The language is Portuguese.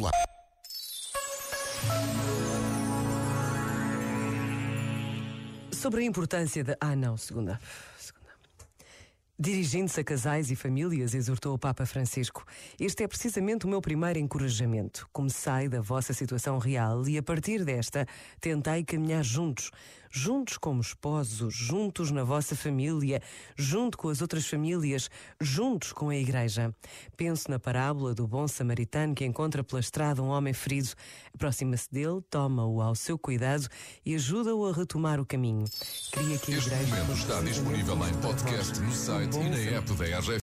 Popular. Sobre a importância da. Ah, não, segunda. segunda. Dirigindo-se a casais e famílias, exortou o Papa Francisco: Este é precisamente o meu primeiro encorajamento. Comecei da vossa situação real e, a partir desta, tentei caminhar juntos. Juntos como esposos, juntos na vossa família, junto com as outras famílias, juntos com a Igreja. Penso na parábola do bom samaritano que encontra pela estrada um homem ferido. Aproxima-se dele, toma-o ao seu cuidado e ajuda-o a retomar o caminho. Queria que a Este Igreja momento fosse está disponível em podcast no site e na app da RGF.